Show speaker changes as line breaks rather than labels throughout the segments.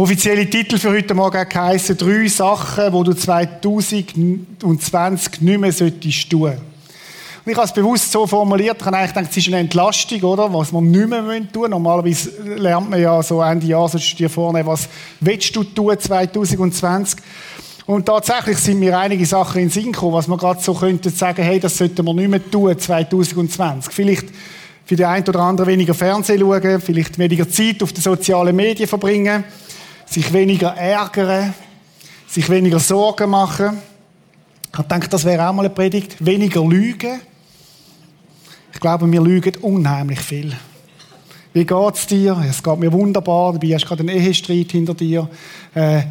Offizielle Titel für heute Morgen heissen drei Sachen, die du 2020 nicht mehr solltest tun. Und ich habe es bewusst so formuliert, ich habe eigentlich gedacht, es ist eine Entlastung, oder? Was wir nicht mehr tun müssen. Normalerweise lernt man ja so Ende Jahr, du dir vornehmen, was willst du tun 2020? Und tatsächlich sind mir einige Sachen in den Sinn gekommen, was man gerade so könnte sagen, hey, das sollten wir nicht mehr tun 2020. Vielleicht für den einen oder anderen weniger Fernsehen schauen, vielleicht weniger Zeit auf den sozialen Medien verbringen, sich weniger ärgern, sich weniger Sorgen machen. Ich denke, das wäre auch mal eine Predigt. Weniger lügen. Ich glaube, wir lügen unheimlich viel. Wie geht's dir? Es geht mir wunderbar. Du hast gerade einen Ehestreit hinter dir. Äh,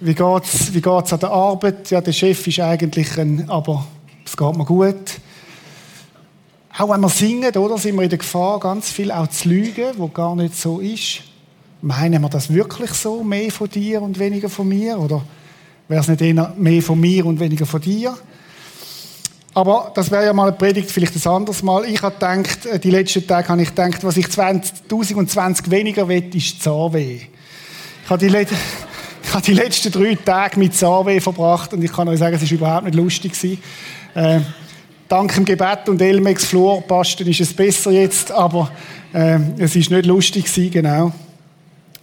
wie geht's, wie geht's an der Arbeit? Ja, der Chef ist eigentlich ein, aber es geht mir gut. Auch wenn wir singen, oder, sind wir in der Gefahr, ganz viel auch zu lügen, wo gar nicht so ist. Meinen wir das wirklich so? Mehr von dir und weniger von mir? Oder wäre es nicht eher mehr von mir und weniger von dir? Aber das wäre ja mal eine Predigt, vielleicht ein anderes Mal. Ich habe gedacht, äh, die letzten Tage habe ich gedacht, was ich 2020 weniger will, ist Zahnweh. Ich habe die ich habe die letzten drei Tage mit Zahnweh verbracht und ich kann euch sagen, es war überhaupt nicht lustig. Äh, dank dem Gebet und Elmex Florpasten ist es besser jetzt, aber äh, es ist nicht lustig genau.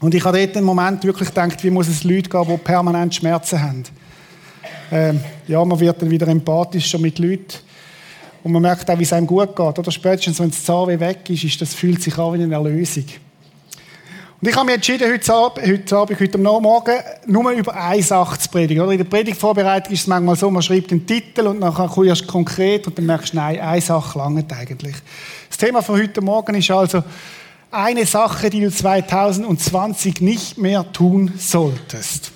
Und ich habe dort einen Moment wirklich gedacht, wie muss es Leute geben, die permanent Schmerzen haben. Äh, ja, man wird dann wieder empathischer mit Leuten. Und man merkt auch, wie es einem gut geht. Oder spätestens, wenn das Zahnweh weg ist, ist das fühlt sich an wie eine Erlösung. Und ich habe mich entschieden, heute Abend, heute, Abend, heute Morgen nur über eine Sache zu predigen. Oder? In der Predigtvorbereitung ist es manchmal so, man schreibt den Titel und dann kommst du konkret und dann merkst du, nein, eine Sache langt eigentlich. Das Thema von heute Morgen ist also eine Sache, die du 2020 nicht mehr tun solltest.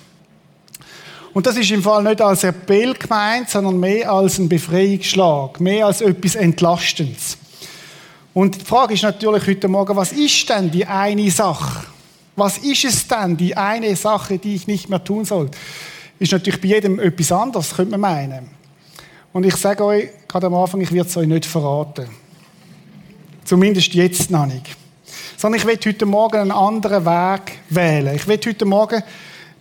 Und das ist im Fall nicht als Appell gemeint, sondern mehr als ein Befreiungsschlag, mehr als etwas Entlastendes. Und die Frage ist natürlich heute Morgen, was ist denn die eine Sache? Was ist es denn, die eine Sache, die ich nicht mehr tun soll? Ist natürlich bei jedem etwas anderes, könnte man meinen. Und ich sage euch, gerade am Anfang, ich werde es euch nicht verraten. Zumindest jetzt noch nicht. Sondern ich werde heute Morgen einen anderen Weg wählen. Ich werde heute Morgen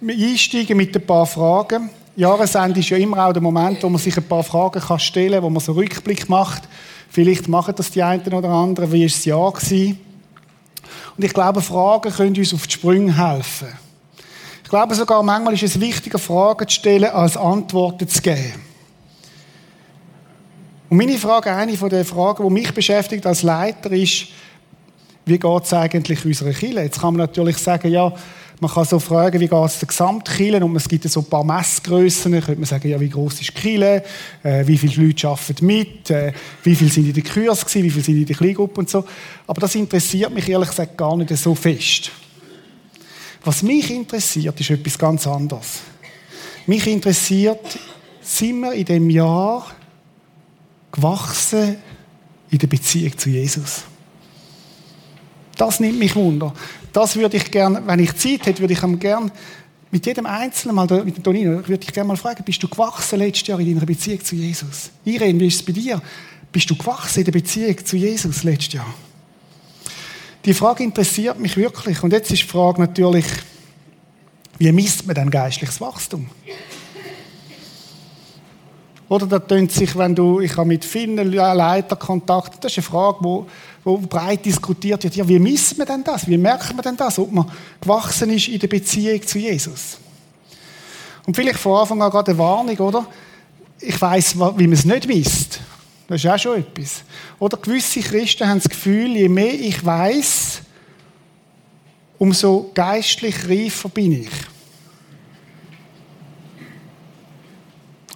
einsteigen mit ein paar Fragen. Jahresende ist ja immer auch der Moment, wo man sich ein paar Fragen stellen kann, wo man so einen Rückblick macht. Vielleicht machen das die einen oder anderen. Wie war das Jahr? Gewesen? Und ich glaube, Fragen können uns auf die Sprünge helfen. Ich glaube sogar, manchmal ist es wichtiger, Fragen zu stellen, als Antworten zu geben. Und meine Frage, eine von den Fragen, die mich beschäftigt als Leiter, ist, wie geht es eigentlich unserer Kirche? Jetzt kann man natürlich sagen, ja, man kann so fragen, wie geht es der Gesamtkille? Und es gibt so ein paar Messgrössen. Könnte man sagen, ja, wie groß ist die Kille? Äh, wie viele Leute arbeiten mit? Äh, wie viele sind in der Kurs? Wie viele sind in der Kleingruppe und so? Aber das interessiert mich ehrlich gesagt gar nicht so fest. Was mich interessiert, ist etwas ganz anderes. Mich interessiert, sind wir in dem Jahr gewachsen in der Beziehung zu Jesus? Das nimmt mich wunder. Das würde ich gerne, wenn ich Zeit hätte, würde ich ihm gerne mit jedem Einzelnen mal, mit Tonino, würde ich gerne mal fragen, bist du gewachsen letztes Jahr in deiner Beziehung zu Jesus? Irene, wie ist es bei dir? Bist du gewachsen in der Beziehung zu Jesus letztes Jahr? Die Frage interessiert mich wirklich. Und jetzt ist die Frage natürlich, wie misst man denn geistliches Wachstum? Oder da tönt sich, wenn du, ich habe mit vielen Leitern Kontakt, das ist eine Frage, wo, wo breit diskutiert wird. Ja, wie misst man denn das? Wie merkt man denn das, ob man gewachsen ist in der Beziehung zu Jesus? Und vielleicht von Anfang an gerade eine Warnung, oder? Ich weiß, wie man es nicht misst. Das ist auch schon etwas. Oder gewisse Christen haben das Gefühl, je mehr ich weiß, umso geistlich reifer bin ich.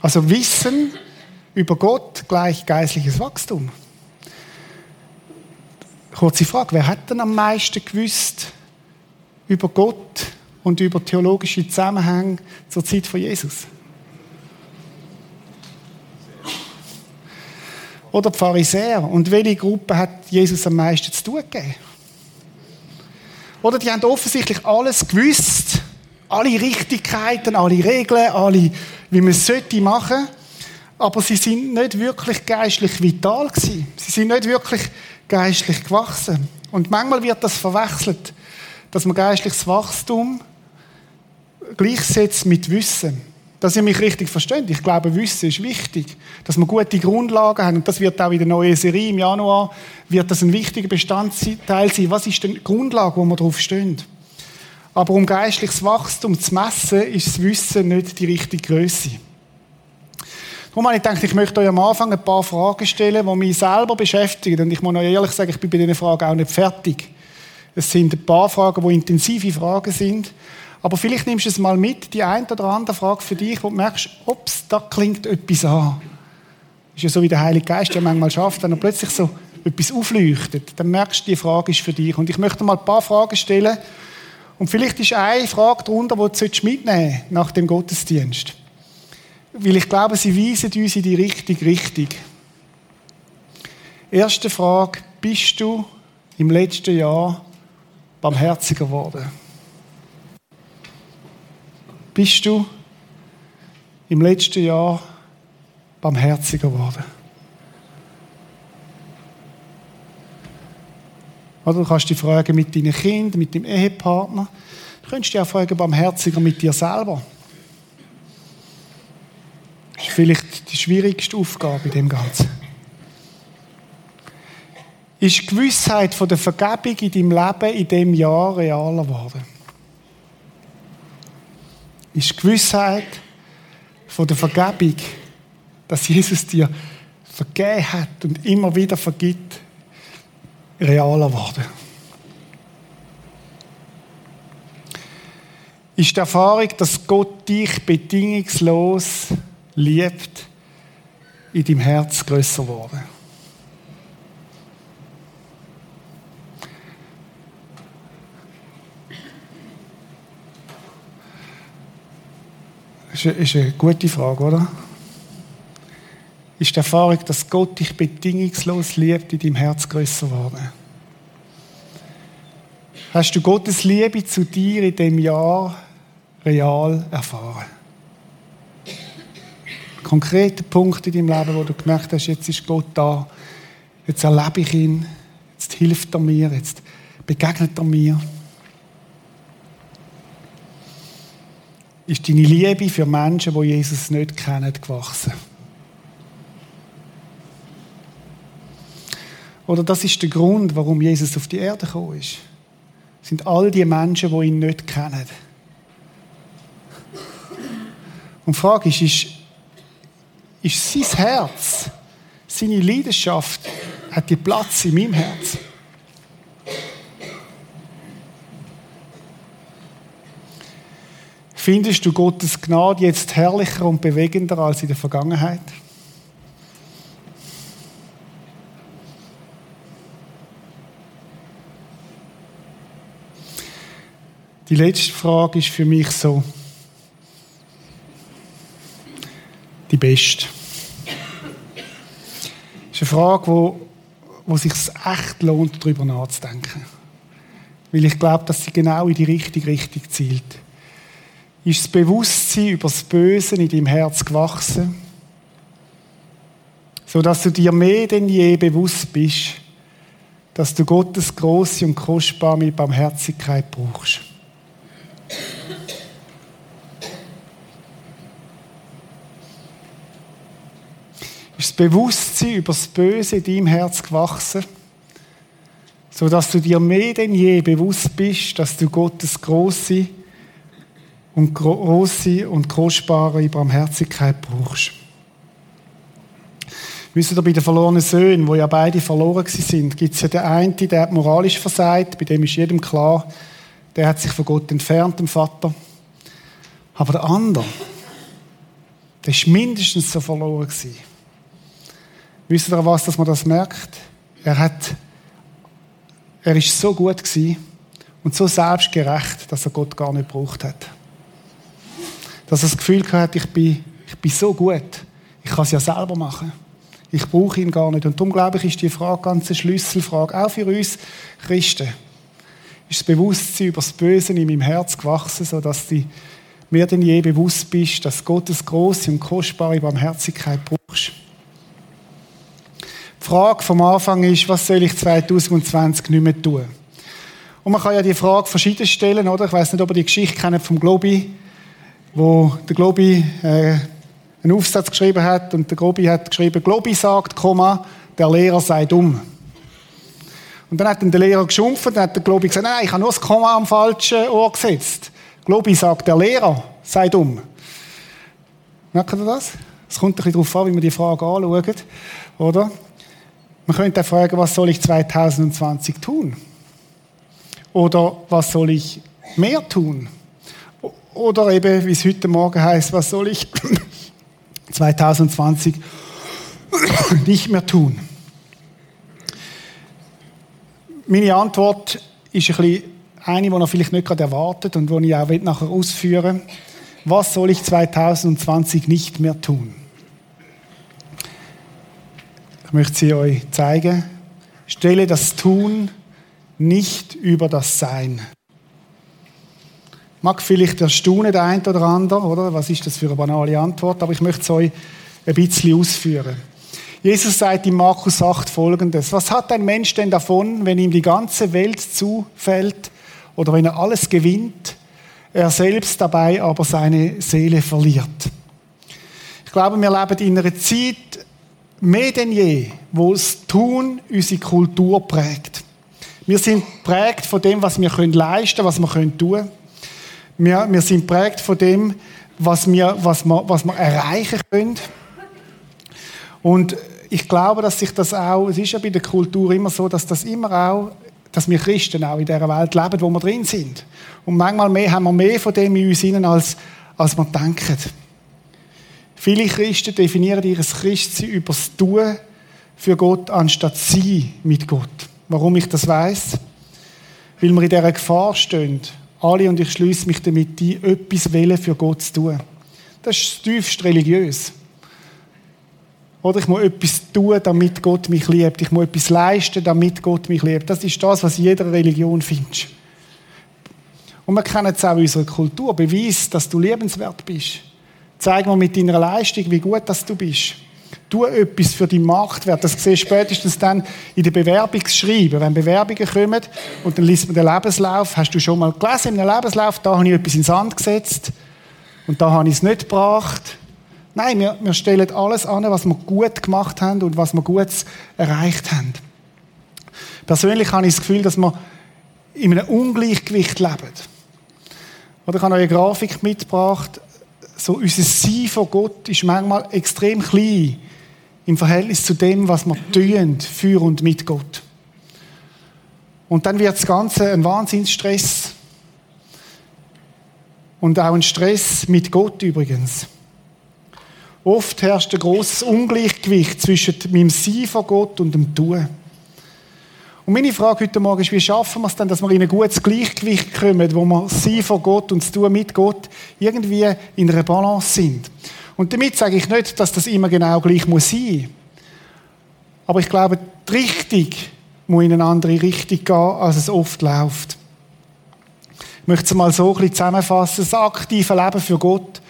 Also Wissen über Gott gleich geistliches Wachstum. Kurze Frage, wer hat denn am meisten gewusst über Gott und über theologische Zusammenhänge zur Zeit von Jesus? Oder die Pharisäer. Und welche Gruppe hat Jesus am meisten zu tun gegeben? Oder die haben offensichtlich alles gewusst, alle Richtigkeiten, alle Regeln, alle wie man es sollte machen, aber sie sind nicht wirklich geistlich vital gewesen. Sie sind nicht wirklich geistlich gewachsen. Und manchmal wird das verwechselt, dass man geistliches Wachstum gleichsetze mit Wissen. Dass ihr mich richtig versteht. Ich glaube, Wissen ist wichtig. Dass wir gute Grundlagen haben. Und das wird auch in der neuen Serie im Januar, wird das ein wichtiger Bestandteil sein. Was ist denn die Grundlage, wo wir drauf stehen? Aber um geistliches Wachstum zu messen, ist das Wissen nicht die richtige Größe. Darum habe ich gedacht, ich möchte euch am Anfang ein paar Fragen stellen, die mich selber beschäftigen. Und ich muss euch ehrlich sagen, ich bin bei diesen Fragen auch nicht fertig. Es sind ein paar Fragen, die intensive Fragen sind. Aber vielleicht nimmst du es mal mit, die eine oder andere Frage für dich, wo du merkst, ups, da klingt etwas an. Ist ja so, wie der Heilige Geist ja manchmal schafft, wenn er plötzlich so etwas aufleuchtet, dann merkst du, die Frage ist für dich. Und ich möchte mal ein paar Fragen stellen. Und vielleicht ist eine Frage darunter, die du mitnehmen nach dem Gottesdienst. Weil ich glaube, sie weisen uns in die richtige Richtung. Erste Frage, bist du im letzten Jahr barmherziger geworden? Bist du im letzten Jahr barmherziger geworden? Oder du kannst dich fragen mit deinen Kindern, mit deinem Ehepartner. Du könntest dich auch fragen, barmherziger mit dir selber. Ist vielleicht die schwierigste Aufgabe in dem Ganzen. Ist die Gewissheit von der Vergebung in deinem Leben in dem Jahr realer geworden? Ist die Gewissheit von der Vergebung, dass Jesus dir vergeben hat und immer wieder vergibt, realer geworden? Ist die Erfahrung, dass Gott dich bedingungslos liebt, in deinem Herz größer geworden. Das ist eine gute Frage, oder? Ist die Erfahrung, dass Gott dich bedingungslos liebt, in deinem Herz größer geworden? Hast du Gottes Liebe zu dir in dem Jahr real erfahren? Konkrete Punkte in deinem Leben, wo du gemerkt hast, jetzt ist Gott da, jetzt erlebe ich ihn, jetzt hilft er mir, jetzt begegnet er mir. Ist deine Liebe für Menschen, die Jesus nicht kennen, gewachsen? Oder das ist der Grund, warum Jesus auf die Erde gekommen ist. Das sind all die Menschen, die ihn nicht kennen. Und die Frage ist, ist ist sein Herz, seine Leidenschaft, hat die Platz in meinem Herz. Findest du Gottes Gnade jetzt herrlicher und bewegender als in der Vergangenheit? Die letzte Frage ist für mich so, die beste. Eine Frage, wo, wo sich echt lohnt, darüber nachzudenken. Weil ich glaube, dass sie genau in die richtige Richtung zielt. Ist das Bewusstsein über das Böse in deinem Herz gewachsen, sodass du dir mehr denn je bewusst bist, dass du Gottes große und kostbare Barmherzigkeit brauchst. Ist das Bewusstsein über das Böse in deinem Herz gewachsen, sodass du dir mehr denn je bewusst bist, dass du Gottes große und große und kostbare Barmherzigkeit brauchst. Wisst ihr, bei den verlorenen Söhnen, wo ja beide verloren sind, gibt es ja den einen, der hat moralisch versagt, bei dem ist jedem klar, der hat sich von Gott entfernt, dem Vater. Aber der andere, der ist mindestens so verloren gewesen. Wisst ihr was, dass man das merkt? Er hat, er ist so gut gewesen und so selbstgerecht, dass er Gott gar nicht gebraucht hat. Dass er das Gefühl hat, ich bin, ich bin so gut, ich kann es ja selber machen. Ich brauche ihn gar nicht. Und darum glaube ich, ist die Frage ganz eine Schlüsselfrage, auch für uns Christen. Ist das Bewusstsein über das Böse in meinem Herz gewachsen, sodass du mehr denn je bewusst bist, dass Gottes große und kostbare Barmherzigkeit brauchst. Die Frage vom Anfang ist, was soll ich 2020 nicht mehr tun? Und man kann ja die Frage verschieden stellen, oder? Ich weiß nicht, ob ihr die Geschichte kennt vom Globi. wo der Globi äh, einen Aufsatz geschrieben hat und der Globi hat geschrieben, Globi sagt, Komma, der Lehrer sei dumm. Und dann hat dann der Lehrer geschumpft und hat der Globi gesagt, nein, ich habe nur das Komma am falschen Ohr gesetzt. Globi sagt, der Lehrer sei dumm. Merkt ihr das? Es kommt ein bisschen darauf an, wie man die Frage anschaut, oder? Man könnte fragen, was soll ich 2020 tun? Oder was soll ich mehr tun? Oder eben, wie es heute Morgen heißt, was soll ich 2020 nicht mehr tun? Meine Antwort ist ein bisschen eine, die er vielleicht nicht gerade erwartet und die ich auch nachher ausführen will. Was soll ich 2020 nicht mehr tun? Ich möchte sie euch zeigen. Stelle das Tun nicht über das Sein. Mag vielleicht erstaunen der eine oder andere, oder? Was ist das für eine banale Antwort? Aber ich möchte es euch ein bisschen ausführen. Jesus sagt in Markus 8 folgendes. Was hat ein Mensch denn davon, wenn ihm die ganze Welt zufällt oder wenn er alles gewinnt, er selbst dabei aber seine Seele verliert? Ich glaube, wir leben in einer Zeit mehr denn je, wo das Tun unsere Kultur prägt. Wir sind prägt von dem, was wir leisten können, was wir tun können. Wir, wir sind prägt von dem, was wir, was, wir, was wir erreichen können. Und ich glaube, dass sich das auch, es ist ja bei der Kultur immer so, dass das immer auch, dass wir Christen auch in dieser Welt leben, wo wir drin sind. Und manchmal mehr, haben wir mehr von dem in uns hinein, als, als wir denken. Viele Christen definieren ihr Christsein über das Tun für Gott, anstatt sie mit Gott. Warum ich das weiß? Weil wir in dieser Gefahr stehen, alle, und ich schließe mich damit ein, etwas Wille für Gott zu tun. Das ist tiefst religiös. Oder ich muss etwas tun, damit Gott mich liebt. Ich muss etwas leisten, damit Gott mich liebt. Das ist das, was in jeder Religion findest. Und wir kennen es auch in unserer Kultur. Beweis, dass du liebenswert bist. Zeig mir mit deiner Leistung, wie gut dass du bist. Tu etwas für die Marktwert. Das siehst du spätestens dann in den Bewerbungsschreiben. Wenn Bewerbungen kommen und dann liest man den Lebenslauf, hast du schon mal gelesen in einem Lebenslauf, da habe ich etwas ins Sand gesetzt und da habe ich es nicht gebracht. Nein, wir, wir stellen alles an, was wir gut gemacht haben und was wir gut erreicht haben. Persönlich habe ich das Gefühl, dass wir in einem Ungleichgewicht leben. Oder ich habe eine Grafik mitgebracht. So unser Sein von Gott ist manchmal extrem klein im Verhältnis zu dem, was wir tun für und mit Gott. Und dann wird das Ganze ein Wahnsinnsstress. Und auch ein Stress mit Gott übrigens. Oft herrscht ein großes Ungleichgewicht zwischen meinem Sein von Gott und dem Tun. Und meine Frage heute Morgen ist, wie schaffen wir es denn, dass wir in ein gutes Gleichgewicht kommen, wo wir Sein von Gott und das Tun mit Gott irgendwie in einer Balance sind? Und damit sage ich nicht, dass das immer genau gleich muss sein. Aber ich glaube, die Richtung muss in eine andere Richtung gehen, als es oft läuft. Ich möchte es mal so ein bisschen zusammenfassen. Das aktive Leben für Gott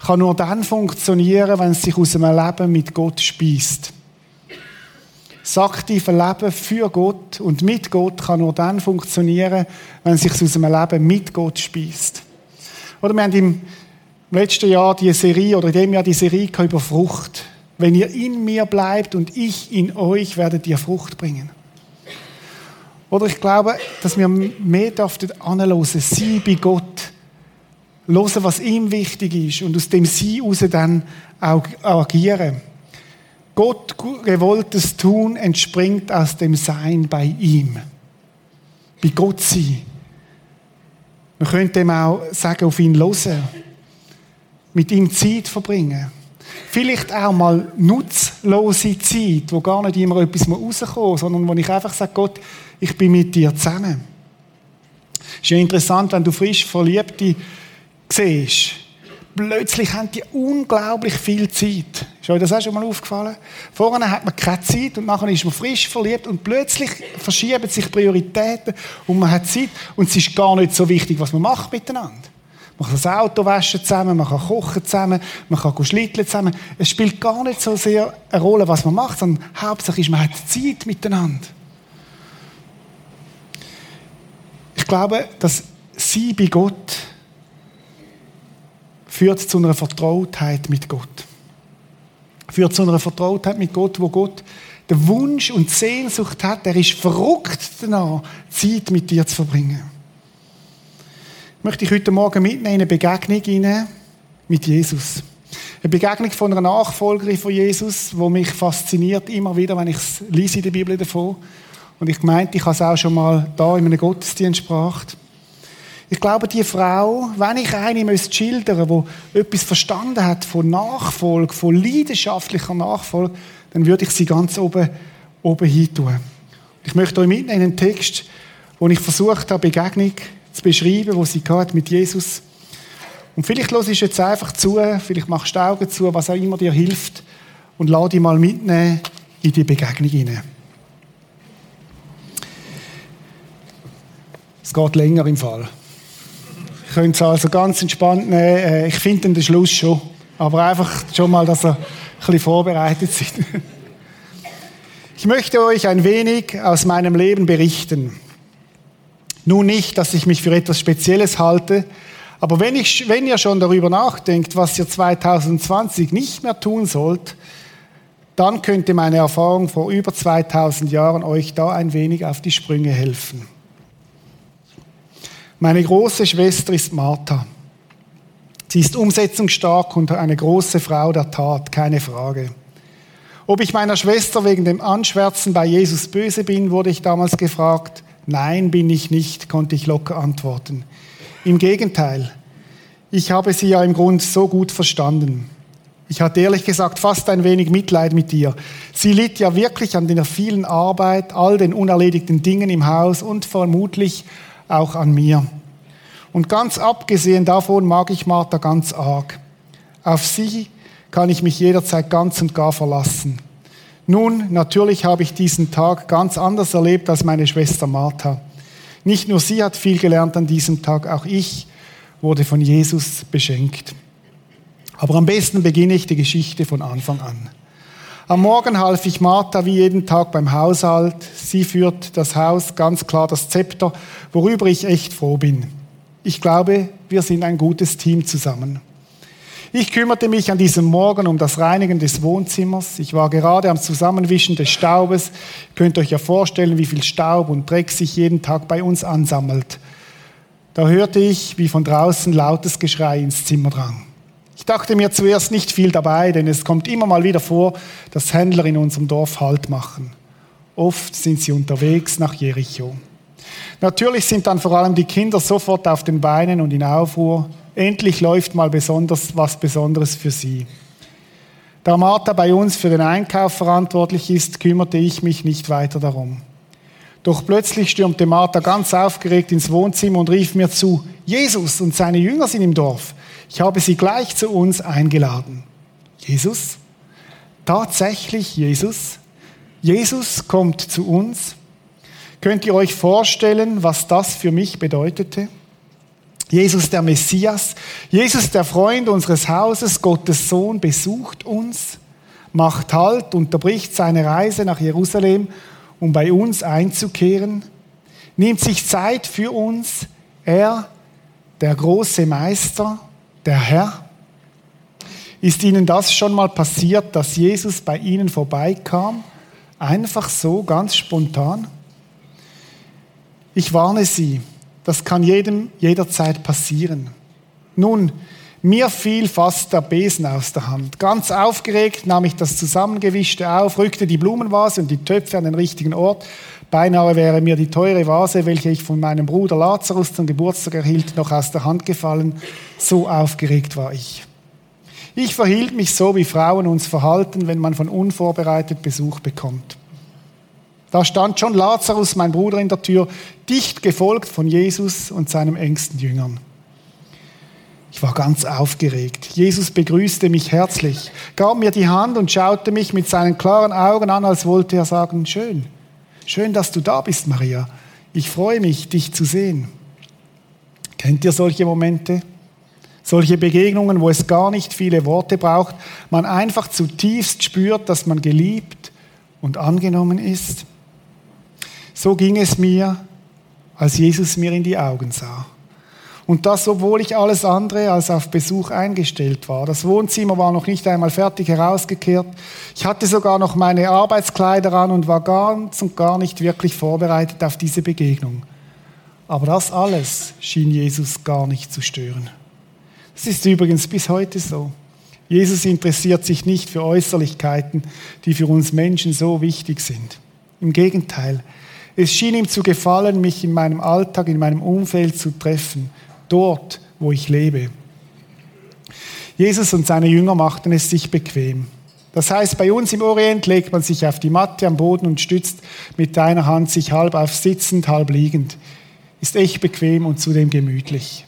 kann nur dann funktionieren, wenn es sich aus einem Leben mit Gott speist. Das aktive Leben für Gott und mit Gott kann nur dann funktionieren, wenn es sich aus einem Leben mit Gott speist. Oder wir haben im letzten Jahr die Serie oder in dem Jahr die Serie über Frucht. Wenn ihr in mir bleibt und ich in euch, werdet ihr Frucht bringen. Oder ich glaube, dass wir mehr dürften anhören, sie bei Gott, hören, was ihm wichtig ist und aus dem Sie heraus dann auch agieren. Gott gewolltes Tun entspringt aus dem Sein bei ihm. Bei Gott sein. Man könnte dem auch sagen, auf ihn hören mit ihm Zeit verbringen. Vielleicht auch mal nutzlose Zeit, wo gar nicht immer etwas rauskommen muss, sondern wo ich einfach sage, Gott, ich bin mit dir zusammen. Es ist ja interessant, wenn du frisch Verliebte siehst. Plötzlich haben die unglaublich viel Zeit. Ist euch das auch schon mal aufgefallen? Vorher hat man keine Zeit und nachher ist man frisch verliebt und plötzlich verschieben sich Prioritäten und man hat Zeit und es ist gar nicht so wichtig, was man macht miteinander. Man kann das Auto waschen zusammen, man kann kochen zusammen, man kann schlitteln zusammen. Es spielt gar nicht so sehr eine Rolle, was man macht, sondern hauptsächlich ist, man hat Zeit miteinander. Ich glaube, dass sie bei Gott führt zu einer Vertrautheit mit Gott. Führt zu einer Vertrautheit mit Gott, wo Gott den Wunsch und Sehnsucht hat. Er ist verrückt danach, Zeit mit dir zu verbringen. Ich möchte dich heute Morgen mitnehmen in eine Begegnung mit Jesus. Eine Begegnung von einer Nachfolgerin von Jesus, wo mich fasziniert immer wieder, wenn ich es lese in der Bibel davon. Und ich meinte, ich habe es auch schon mal da in einem Gottesdienst gebracht. Ich glaube, die Frau, wenn ich eine müsste schildern, wo etwas verstanden hat von Nachfolge, von leidenschaftlicher Nachfolge, dann würde ich sie ganz oben, oben hin tun. Ich möchte euch mitnehmen in einen Text, wo ich versucht habe, Begegnung zu beschreiben, wo sie mit Jesus. Und vielleicht hörst du jetzt einfach zu, vielleicht machst du die Augen zu, was auch immer dir hilft, und lade dich mal mitnehmen in die Begegnung hinein. Es geht länger im Fall. Ich könnte es also ganz entspannt nehmen. Äh, ich finde den Schluss schon. Aber einfach schon mal, dass ihr ein bisschen vorbereitet seid. Ich möchte euch ein wenig aus meinem Leben berichten. Nun nicht, dass ich mich für etwas Spezielles halte, aber wenn, ich, wenn ihr schon darüber nachdenkt, was ihr 2020 nicht mehr tun sollt, dann könnte meine Erfahrung vor über 2000 Jahren euch da ein wenig auf die Sprünge helfen. Meine große Schwester ist Martha. Sie ist umsetzungsstark und eine große Frau der Tat, keine Frage. Ob ich meiner Schwester wegen dem Anschwärzen bei Jesus böse bin, wurde ich damals gefragt. Nein, bin ich nicht, konnte ich locker antworten. Im Gegenteil, ich habe sie ja im Grund so gut verstanden. Ich hatte ehrlich gesagt fast ein wenig Mitleid mit ihr. Sie litt ja wirklich an der vielen Arbeit, all den unerledigten Dingen im Haus und vermutlich auch an mir. Und ganz abgesehen davon mag ich Martha ganz arg. Auf sie kann ich mich jederzeit ganz und gar verlassen. Nun, natürlich habe ich diesen Tag ganz anders erlebt als meine Schwester Martha. Nicht nur sie hat viel gelernt an diesem Tag, auch ich wurde von Jesus beschenkt. Aber am besten beginne ich die Geschichte von Anfang an. Am Morgen half ich Martha wie jeden Tag beim Haushalt. Sie führt das Haus, ganz klar das Zepter, worüber ich echt froh bin. Ich glaube, wir sind ein gutes Team zusammen. Ich kümmerte mich an diesem Morgen um das Reinigen des Wohnzimmers. Ich war gerade am Zusammenwischen des Staubes. Ihr könnt euch ja vorstellen, wie viel Staub und Dreck sich jeden Tag bei uns ansammelt. Da hörte ich, wie von draußen lautes Geschrei ins Zimmer drang. Ich dachte mir zuerst nicht viel dabei, denn es kommt immer mal wieder vor, dass Händler in unserem Dorf Halt machen. Oft sind sie unterwegs nach Jericho. Natürlich sind dann vor allem die Kinder sofort auf den Beinen und in Aufruhr. Endlich läuft mal besonders was Besonderes für sie. Da Martha bei uns für den Einkauf verantwortlich ist, kümmerte ich mich nicht weiter darum. Doch plötzlich stürmte Martha ganz aufgeregt ins Wohnzimmer und rief mir zu, Jesus und seine Jünger sind im Dorf. Ich habe sie gleich zu uns eingeladen. Jesus? Tatsächlich Jesus? Jesus kommt zu uns? Könnt ihr euch vorstellen, was das für mich bedeutete? Jesus der Messias, Jesus der Freund unseres Hauses, Gottes Sohn, besucht uns, macht Halt, unterbricht seine Reise nach Jerusalem, um bei uns einzukehren, nimmt sich Zeit für uns, er, der große Meister, der Herr. Ist Ihnen das schon mal passiert, dass Jesus bei Ihnen vorbeikam? Einfach so, ganz spontan? Ich warne Sie, das kann jedem jederzeit passieren. Nun, mir fiel fast der Besen aus der Hand. Ganz aufgeregt nahm ich das Zusammengewischte auf, rückte die Blumenvase und die Töpfe an den richtigen Ort. Beinahe wäre mir die teure Vase, welche ich von meinem Bruder Lazarus zum Geburtstag erhielt, noch aus der Hand gefallen. So aufgeregt war ich. Ich verhielt mich so, wie Frauen uns verhalten, wenn man von unvorbereitet Besuch bekommt. Da stand schon Lazarus, mein Bruder, in der Tür, dicht gefolgt von Jesus und seinem engsten Jüngern. Ich war ganz aufgeregt. Jesus begrüßte mich herzlich, gab mir die Hand und schaute mich mit seinen klaren Augen an, als wollte er sagen, schön, schön, dass du da bist, Maria. Ich freue mich, dich zu sehen. Kennt ihr solche Momente? Solche Begegnungen, wo es gar nicht viele Worte braucht, man einfach zutiefst spürt, dass man geliebt und angenommen ist? So ging es mir, als Jesus mir in die Augen sah. Und das, obwohl ich alles andere als auf Besuch eingestellt war. Das Wohnzimmer war noch nicht einmal fertig herausgekehrt. Ich hatte sogar noch meine Arbeitskleider an und war ganz und gar nicht wirklich vorbereitet auf diese Begegnung. Aber das alles schien Jesus gar nicht zu stören. Das ist übrigens bis heute so. Jesus interessiert sich nicht für Äußerlichkeiten, die für uns Menschen so wichtig sind. Im Gegenteil, es schien ihm zu gefallen, mich in meinem Alltag, in meinem Umfeld zu treffen dort, wo ich lebe. Jesus und seine Jünger machten es sich bequem. Das heißt, bei uns im Orient legt man sich auf die Matte am Boden und stützt mit einer Hand sich halb auf sitzend, halb liegend. Ist echt bequem und zudem gemütlich.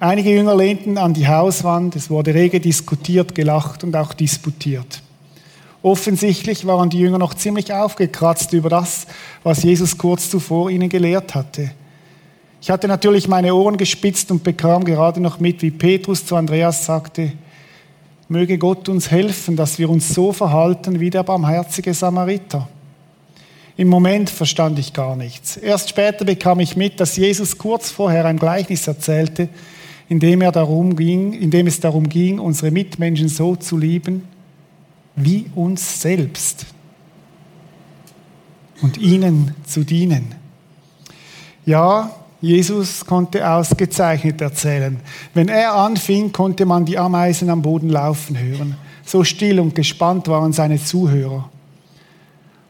Einige Jünger lehnten an die Hauswand, es wurde rege diskutiert, gelacht und auch disputiert. Offensichtlich waren die Jünger noch ziemlich aufgekratzt über das, was Jesus kurz zuvor ihnen gelehrt hatte. Ich hatte natürlich meine Ohren gespitzt und bekam gerade noch mit, wie Petrus zu Andreas sagte, möge Gott uns helfen, dass wir uns so verhalten wie der barmherzige Samariter. Im Moment verstand ich gar nichts. Erst später bekam ich mit, dass Jesus kurz vorher ein Gleichnis erzählte, in dem, er darum ging, in dem es darum ging, unsere Mitmenschen so zu lieben wie uns selbst und ihnen zu dienen. Ja, Jesus konnte ausgezeichnet erzählen. Wenn er anfing, konnte man die Ameisen am Boden laufen hören. So still und gespannt waren seine Zuhörer.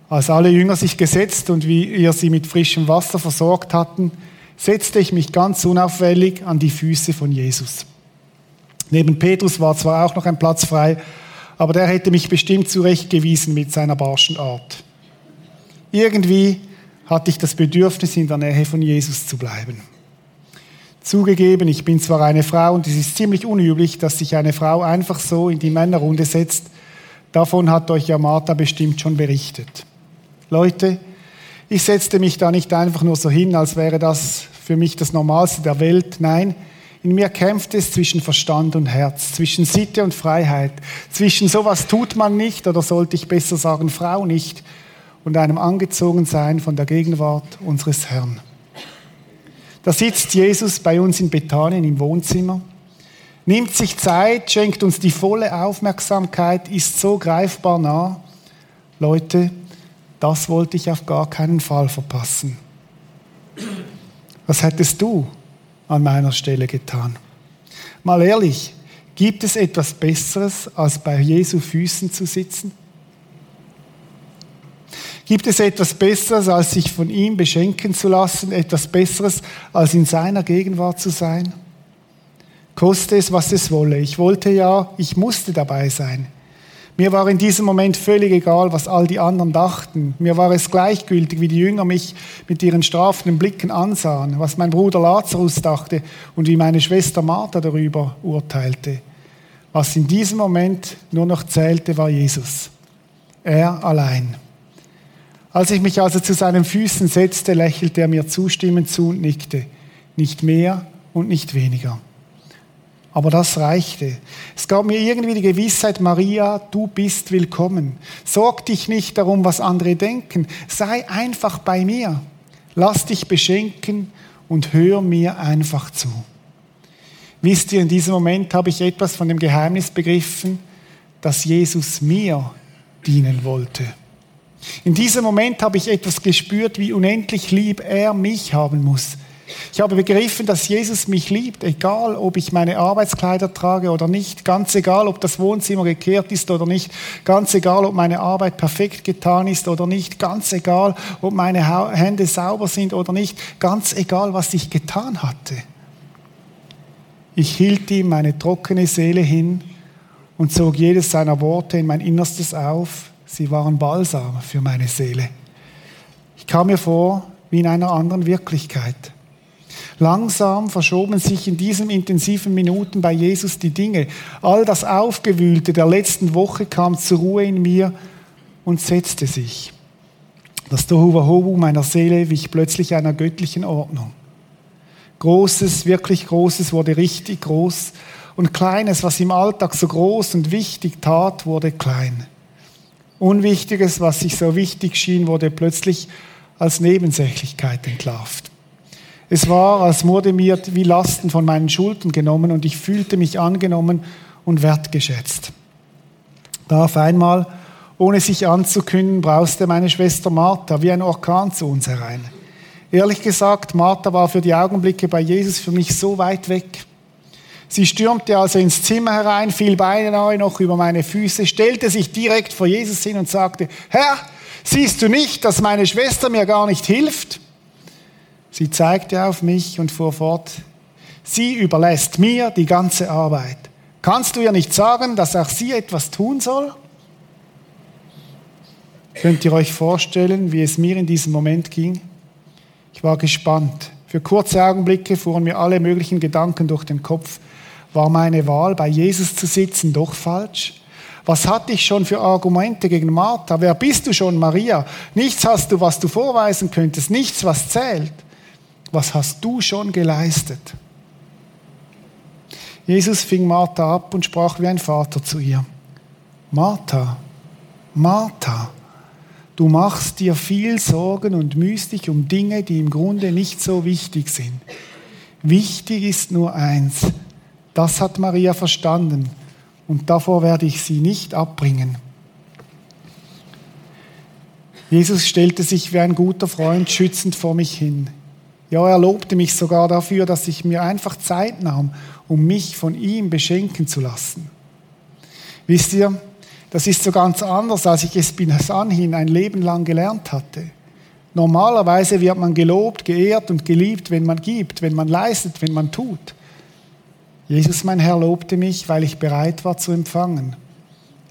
Als alle Jünger sich gesetzt und wie ihr sie mit frischem Wasser versorgt hatten, setzte ich mich ganz unauffällig an die Füße von Jesus. Neben Petrus war zwar auch noch ein Platz frei, aber der hätte mich bestimmt zurechtgewiesen mit seiner barschen Art. Irgendwie hatte ich das Bedürfnis, in der Nähe von Jesus zu bleiben. Zugegeben, ich bin zwar eine Frau und es ist ziemlich unüblich, dass sich eine Frau einfach so in die Männerrunde setzt. Davon hat euch ja Martha bestimmt schon berichtet. Leute, ich setzte mich da nicht einfach nur so hin, als wäre das für mich das Normalste der Welt. Nein, in mir kämpft es zwischen Verstand und Herz, zwischen Sitte und Freiheit, zwischen sowas tut man nicht oder sollte ich besser sagen Frau nicht und einem Angezogensein von der Gegenwart unseres Herrn. Da sitzt Jesus bei uns in Bethanien im Wohnzimmer, nimmt sich Zeit, schenkt uns die volle Aufmerksamkeit, ist so greifbar nah. Leute, das wollte ich auf gar keinen Fall verpassen. Was hättest du an meiner Stelle getan? Mal ehrlich, gibt es etwas Besseres, als bei Jesu Füßen zu sitzen? Gibt es etwas Besseres, als sich von ihm beschenken zu lassen? Etwas Besseres, als in seiner Gegenwart zu sein? Koste es, was es wolle. Ich wollte ja, ich musste dabei sein. Mir war in diesem Moment völlig egal, was all die anderen dachten. Mir war es gleichgültig, wie die Jünger mich mit ihren strafenden Blicken ansahen, was mein Bruder Lazarus dachte und wie meine Schwester Martha darüber urteilte. Was in diesem Moment nur noch zählte, war Jesus. Er allein. Als ich mich also zu seinen Füßen setzte, lächelte er mir zustimmend zu und nickte. Nicht mehr und nicht weniger. Aber das reichte. Es gab mir irgendwie die Gewissheit, Maria, du bist willkommen. Sorg dich nicht darum, was andere denken. Sei einfach bei mir. Lass dich beschenken und hör mir einfach zu. Wisst ihr, in diesem Moment habe ich etwas von dem Geheimnis begriffen, dass Jesus mir dienen wollte. In diesem Moment habe ich etwas gespürt, wie unendlich lieb er mich haben muss. Ich habe begriffen, dass Jesus mich liebt, egal ob ich meine Arbeitskleider trage oder nicht, ganz egal, ob das Wohnzimmer gekehrt ist oder nicht, ganz egal, ob meine Arbeit perfekt getan ist oder nicht, ganz egal, ob meine Hände sauber sind oder nicht, ganz egal, was ich getan hatte. Ich hielt ihm meine trockene Seele hin und zog jedes seiner Worte in mein Innerstes auf Sie waren Balsam für meine Seele. Ich kam mir vor wie in einer anderen Wirklichkeit. Langsam verschoben sich in diesen intensiven Minuten bei Jesus die Dinge. All das Aufgewühlte der letzten Woche kam zur Ruhe in mir und setzte sich. Das Tohuwahohu meiner Seele wich plötzlich einer göttlichen Ordnung. Großes, wirklich Großes wurde richtig groß und Kleines, was im Alltag so groß und wichtig tat, wurde klein. Unwichtiges, was sich so wichtig schien, wurde plötzlich als Nebensächlichkeit entlarvt. Es war, als wurde mir wie Lasten von meinen Schultern genommen und ich fühlte mich angenommen und wertgeschätzt. Da auf einmal, ohne sich anzukündigen, brauste meine Schwester Martha wie ein Orkan zu uns herein. Ehrlich gesagt, Martha war für die Augenblicke bei Jesus für mich so weit weg. Sie stürmte also ins Zimmer herein, fiel beinahe noch über meine Füße, stellte sich direkt vor Jesus hin und sagte, Herr, siehst du nicht, dass meine Schwester mir gar nicht hilft? Sie zeigte auf mich und fuhr fort, sie überlässt mir die ganze Arbeit. Kannst du ihr nicht sagen, dass auch sie etwas tun soll? Könnt ihr euch vorstellen, wie es mir in diesem Moment ging? Ich war gespannt. Für kurze Augenblicke fuhren mir alle möglichen Gedanken durch den Kopf. War meine Wahl, bei Jesus zu sitzen, doch falsch? Was hatte ich schon für Argumente gegen Martha? Wer bist du schon, Maria? Nichts hast du, was du vorweisen könntest, nichts, was zählt. Was hast du schon geleistet? Jesus fing Martha ab und sprach wie ein Vater zu ihr. Martha, Martha, du machst dir viel Sorgen und mühst dich um Dinge, die im Grunde nicht so wichtig sind. Wichtig ist nur eins, das hat Maria verstanden und davor werde ich sie nicht abbringen. Jesus stellte sich wie ein guter Freund schützend vor mich hin. Ja, er lobte mich sogar dafür, dass ich mir einfach Zeit nahm, um mich von ihm beschenken zu lassen. Wisst ihr, das ist so ganz anders, als ich es bis anhin ein Leben lang gelernt hatte. Normalerweise wird man gelobt, geehrt und geliebt, wenn man gibt, wenn man leistet, wenn man tut. Jesus, mein Herr, lobte mich, weil ich bereit war zu empfangen.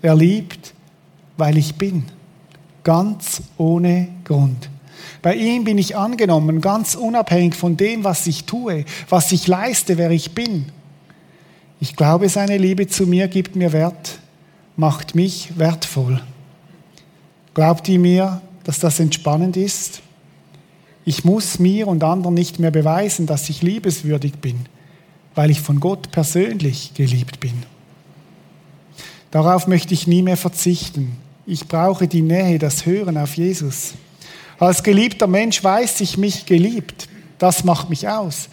Er liebt, weil ich bin. Ganz ohne Grund. Bei ihm bin ich angenommen, ganz unabhängig von dem, was ich tue, was ich leiste, wer ich bin. Ich glaube, seine Liebe zu mir gibt mir Wert, macht mich wertvoll. Glaubt ihr mir, dass das entspannend ist? Ich muss mir und anderen nicht mehr beweisen, dass ich liebeswürdig bin weil ich von Gott persönlich geliebt bin. Darauf möchte ich nie mehr verzichten. Ich brauche die Nähe, das Hören auf Jesus. Als geliebter Mensch weiß ich mich geliebt. Das macht mich aus.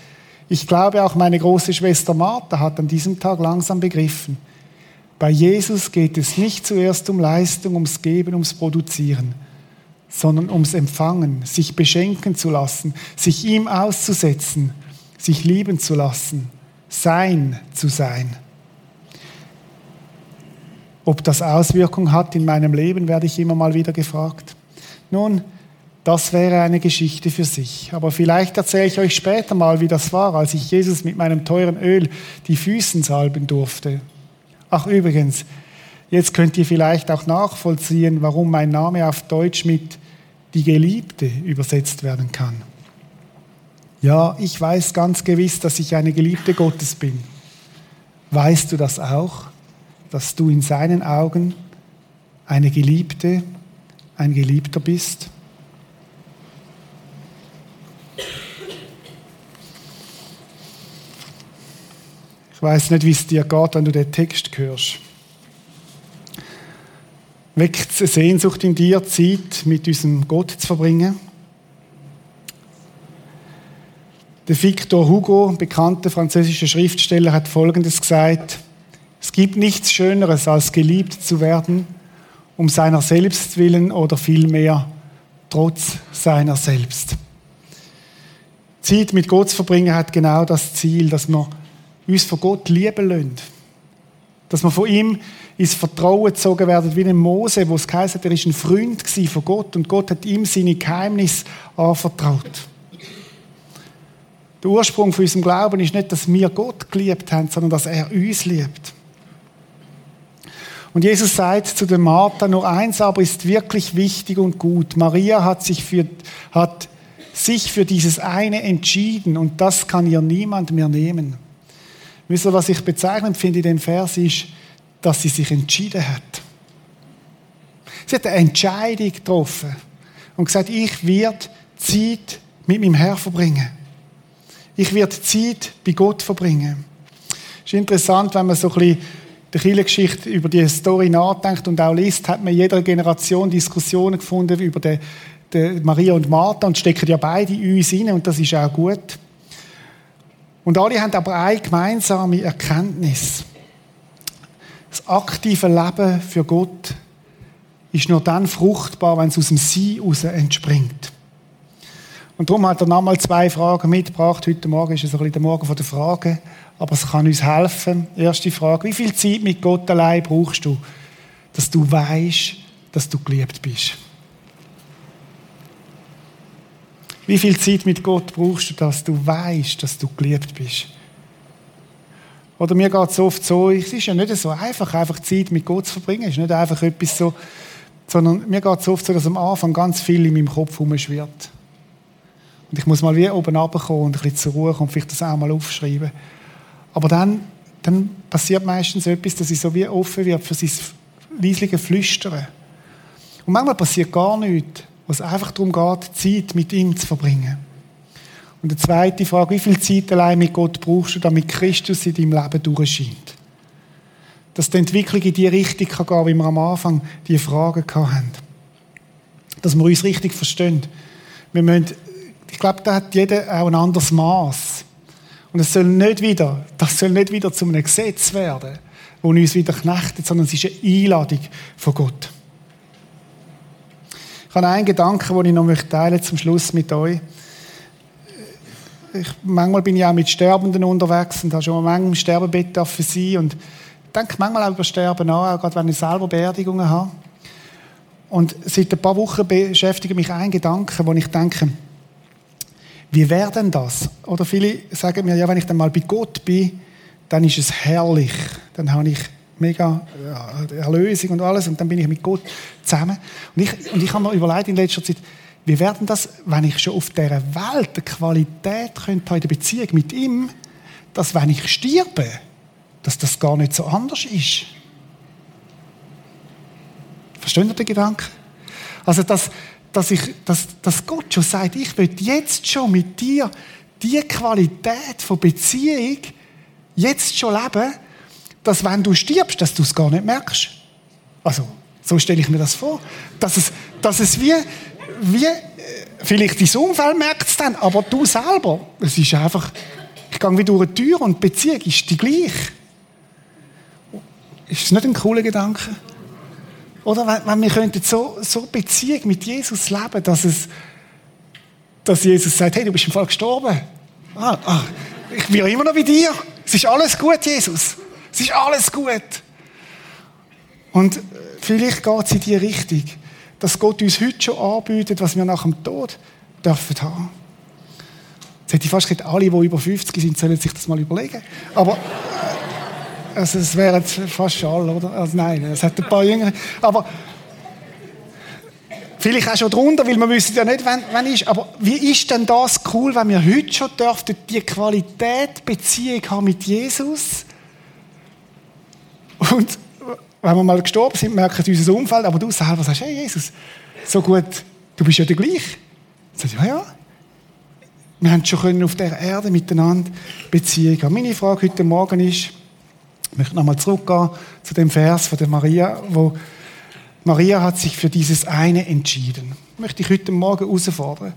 Ich glaube, auch meine große Schwester Martha hat an diesem Tag langsam begriffen. Bei Jesus geht es nicht zuerst um Leistung, ums Geben, ums Produzieren, sondern ums Empfangen, sich beschenken zu lassen, sich ihm auszusetzen, sich lieben zu lassen, sein zu sein. Ob das Auswirkungen hat in meinem Leben, werde ich immer mal wieder gefragt. Nun, das wäre eine Geschichte für sich. Aber vielleicht erzähle ich euch später mal, wie das war, als ich Jesus mit meinem teuren Öl die Füßen salben durfte. Ach übrigens, jetzt könnt ihr vielleicht auch nachvollziehen, warum mein Name auf Deutsch mit die Geliebte übersetzt werden kann. Ja, ich weiß ganz gewiss, dass ich eine Geliebte Gottes bin. Weißt du das auch, dass du in seinen Augen eine Geliebte, ein Geliebter bist? Ich weiß nicht, wie es dir geht, wenn du den Text hörst. Weckt Sehnsucht in dir, Zeit mit diesem Gott zu verbringen? Der Victor Hugo, ein bekannter französischer Schriftsteller, hat Folgendes gesagt. Es gibt nichts Schöneres, als geliebt zu werden, um seiner selbst willen oder vielmehr trotz seiner selbst. Zeit mit Gott zu verbringen hat genau das Ziel, dass wir uns von Gott lieben lassen. Dass wir von ihm ins Vertrauen gezogen werden, wie ein Mose, wo es geheißen hat, er ist ein Freund von Gott und Gott hat ihm seine Geheimnisse anvertraut. Der Ursprung von unserem Glauben ist nicht, dass wir Gott geliebt haben, sondern dass er uns liebt. Und Jesus sagt zu der Martha, nur eins aber ist wirklich wichtig und gut. Maria hat sich für, hat sich für dieses eine entschieden und das kann ihr niemand mehr nehmen. Wisst ihr, was ich bezeichnend finde in dem Vers ist, dass sie sich entschieden hat. Sie hat eine Entscheidung getroffen und gesagt, ich werde Zeit mit meinem Herr verbringen. Ich werde Zeit bei Gott verbringen. Es ist interessant, wenn man so ein bisschen der Kirchengeschichte über die Story nachdenkt und auch liest, hat man in jeder Generation Diskussionen gefunden über die, die Maria und Martha und stecken ja beide in uns rein und das ist auch gut. Und alle haben aber eine gemeinsame Erkenntnis. Das aktive Leben für Gott ist nur dann fruchtbar, wenn es aus dem Sein heraus entspringt. Und darum hat er nochmal zwei Fragen mitgebracht. Heute Morgen ist es ein bisschen der Morgen der Fragen, aber es kann uns helfen. Erste Frage: Wie viel Zeit mit Gott allein brauchst du, dass du weißt, dass du geliebt bist? Wie viel Zeit mit Gott brauchst du, dass du weißt, dass du geliebt bist? Oder mir geht es oft so, es ist ja nicht so einfach, einfach Zeit mit Gott zu verbringen. Es ist nicht einfach etwas so, sondern mir geht es oft so, dass am Anfang ganz viel in meinem Kopf herumschwirrt. Und ich muss mal wie oben runterkommen und ein bisschen zur Ruhe kommen und vielleicht das auch mal aufschreiben. Aber dann, dann passiert meistens etwas, dass ich so wie offen wird für sein leisliche Flüstern. Und manchmal passiert gar nichts, was einfach darum geht, Zeit mit ihm zu verbringen. Und die zweite Frage, wie viel Zeit allein mit Gott brauchst du, damit Christus in deinem Leben durchscheint? Dass die Entwicklung in die Richtung kann gehen, wie wir am Anfang die Fragen hatten. Dass wir uns richtig verstehen. Wir müssen ich glaube, da hat jeder auch ein anderes Maß. Und es soll nicht wieder, das soll nicht wieder zu einem Gesetz werden, wo uns wieder knechtet, sondern es ist eine Einladung von Gott. Ich habe einen Gedanken, den ich noch teilen zum Schluss mit euch. Ich, manchmal bin ich auch mit Sterbenden unterwegs und habe schon mal im Sterbebett für sie und denke manchmal auch über Sterben nach, auch gerade wenn ich selber Beerdigungen habe. Und seit ein paar Wochen beschäftige mich ein Gedanke, wo ich denke, wie wäre denn das? Oder viele sagen mir, ja, wenn ich dann mal bei Gott bin, dann ist es herrlich. Dann habe ich mega ja, Erlösung und alles und dann bin ich mit Gott zusammen. Und ich, und ich habe mir überlegt in letzter Zeit, wie wäre denn das, wenn ich schon auf dieser Welt eine Qualität könnte in der Beziehung mit ihm, dass wenn ich sterbe, dass das gar nicht so anders ist. Verstehen Sie den Gedanken? Also, dass, dass, ich, dass, dass Gott schon sagt, ich will jetzt schon mit dir die Qualität von Beziehung jetzt schon leben, dass wenn du stirbst, dass du es gar nicht merkst. Also, so stelle ich mir das vor. Dass es, dass es wie, wie, äh, vielleicht dein Umfeld merkt es dann, aber du selber, es ist einfach, ich gehe wie durch eine Tür und die Beziehung ist die gleiche. Ist das nicht ein cooler Gedanke? Oder wenn, wenn wir könnten so, so Beziehung mit Jesus leben, dass es, dass Jesus sagt, hey, du bist im Fall gestorben. Ah, ah, ich bin immer noch bei dir. Es ist alles gut, Jesus. Es ist alles gut. Und vielleicht geht es in die Richtung, dass Gott uns heute schon anbietet, was wir nach dem Tod dürfen haben. Jetzt hätte ich fast gesagt, alle, die über 50 sind, sollen sich das mal überlegen. Aber also es wären fast alle, oder? Also nein, es hat ein paar Jüngere. Aber vielleicht auch schon drunter, weil wir wissen ja nicht, wann, wann ist. Aber wie ist denn das cool, wenn wir heute schon dürften, die Qualität Beziehung haben mit Jesus? Und wenn wir mal gestorben sind, merken unser Umfeld, aber du selber sagst, hey Jesus, so gut, du bist ja der gleich. Sag ich, ja, ja. Wir haben schon auf der Erde miteinander Beziehung haben. Meine Frage heute Morgen ist, ich möchte nochmal zurückgehen zu dem Vers von der Maria, wo Maria hat sich für dieses eine entschieden. Das möchte ich heute Morgen herausfordern.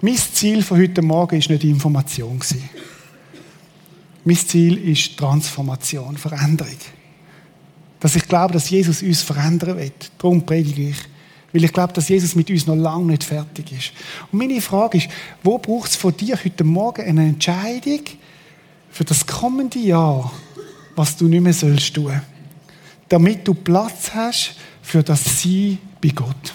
Mein Ziel von heute Morgen ist nicht Information gewesen. Mein Ziel ist Transformation, Veränderung. Dass ich glaube, dass Jesus uns verändern wird. Darum predige ich. Weil ich glaube, dass Jesus mit uns noch lange nicht fertig ist. Und meine Frage ist, wo braucht es von dir heute Morgen eine Entscheidung für das kommende Jahr, was du nicht mehr sollst tun. Damit du Platz hast für das Sein bei Gott.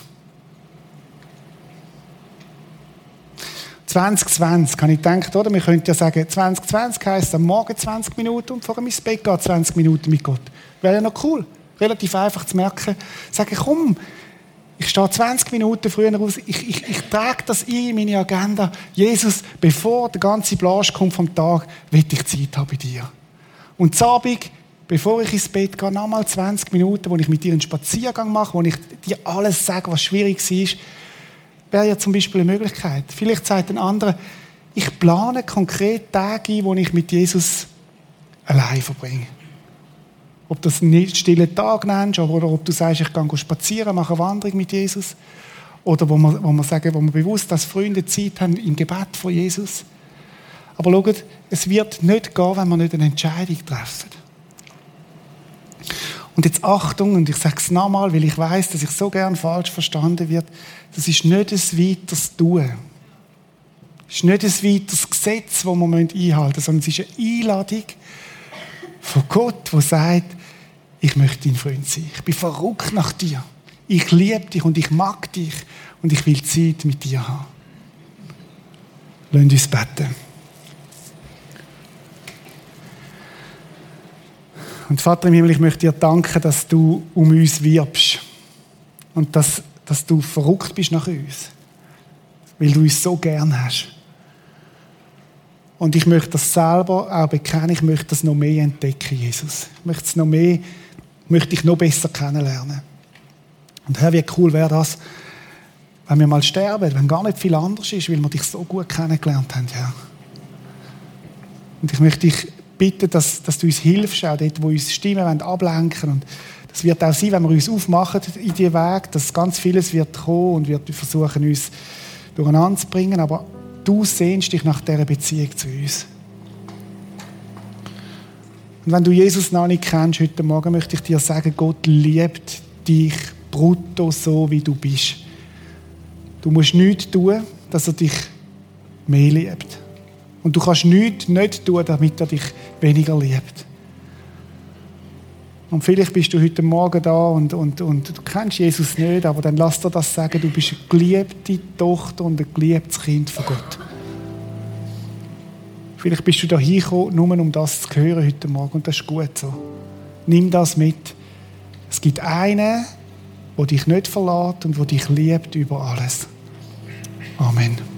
2020, kann ich gedacht, oder? Wir könnten ja sagen, 2020 heisst am Morgen 20 Minuten und vor ins Bett gehen 20 Minuten mit Gott. Wäre ja noch cool. Relativ einfach zu merken. Sagen, komm, ich stehe 20 Minuten früher raus, ich, ich, ich trage das ein in meine Agenda. Jesus, bevor der ganze Blasch kommt vom Tag, will ich Zeit haben bei dir. Und zu Abend, bevor ich ins Bett gehe, nochmal 20 Minuten, wo ich mit dir einen Spaziergang mache, wo ich dir alles sage, was schwierig ist, wäre ja zum Beispiel eine Möglichkeit. Vielleicht sagt ein anderer, ich plane konkret Tage ein, wo ich mit Jesus allein verbringe. Ob das einen stillen Tag nennst, oder ob du sagst, ich gehe spazieren, mache eine Wanderung mit Jesus. Oder wo wir, wo wir sagen, wo wir bewusst als Freunde Zeit haben im Gebet vor Jesus. Aber schaut, es wird nicht gehen, wenn wir nicht eine Entscheidung treffen. Und jetzt Achtung, und ich sage es nochmal, weil ich weiß, dass ich so gern falsch verstanden wird. Das ist nicht ein weiteres Tun. Es ist nicht ein weiteres Gesetz, das wir einhalten müssen, sondern es ist eine Einladung von Gott, der sagt, ich möchte dein Freund sein. Ich bin verrückt nach dir. Ich liebe dich und ich mag dich und ich will Zeit mit dir haben. Lass uns beten. Und Vater im Himmel, ich möchte dir danken, dass du um uns wirbst. Und dass, dass du verrückt bist nach uns. Weil du uns so gern hast. Und ich möchte das selber auch bekennen. Ich möchte das noch mehr entdecken, Jesus. Ich möchte es noch mehr, möchte ich noch besser kennenlernen. Und Herr, wie cool wäre das, wenn wir mal sterben, wenn gar nicht viel anders ist, weil wir dich so gut kennengelernt haben, Herr. Und ich möchte dich bitten, dass, dass du uns hilfst, auch dort, wo uns Stimmen ablenken Und das wird auch sein, wenn wir uns aufmachen in diesen Weg, dass ganz vieles wird kommen und wird versuchen, uns durcheinander zu bringen. Aber du sehnst dich nach dieser Beziehung zu uns. Und wenn du Jesus noch nicht kennst heute Morgen, möchte ich dir sagen, Gott liebt dich brutto so, wie du bist. Du musst nichts tun, dass er dich mehr liebt. Und du kannst nichts nicht tun, damit er dich weniger liebt. Und vielleicht bist du heute Morgen da und, und, und du kennst Jesus nicht, aber dann lass dir das sagen, du bist eine geliebte Tochter und ein geliebtes Kind von Gott. Vielleicht bist du da hingekommen, nur um das zu hören heute Morgen und das ist gut so. Nimm das mit. Es gibt einen, der dich nicht verlässt und der dich liebt über alles. Amen.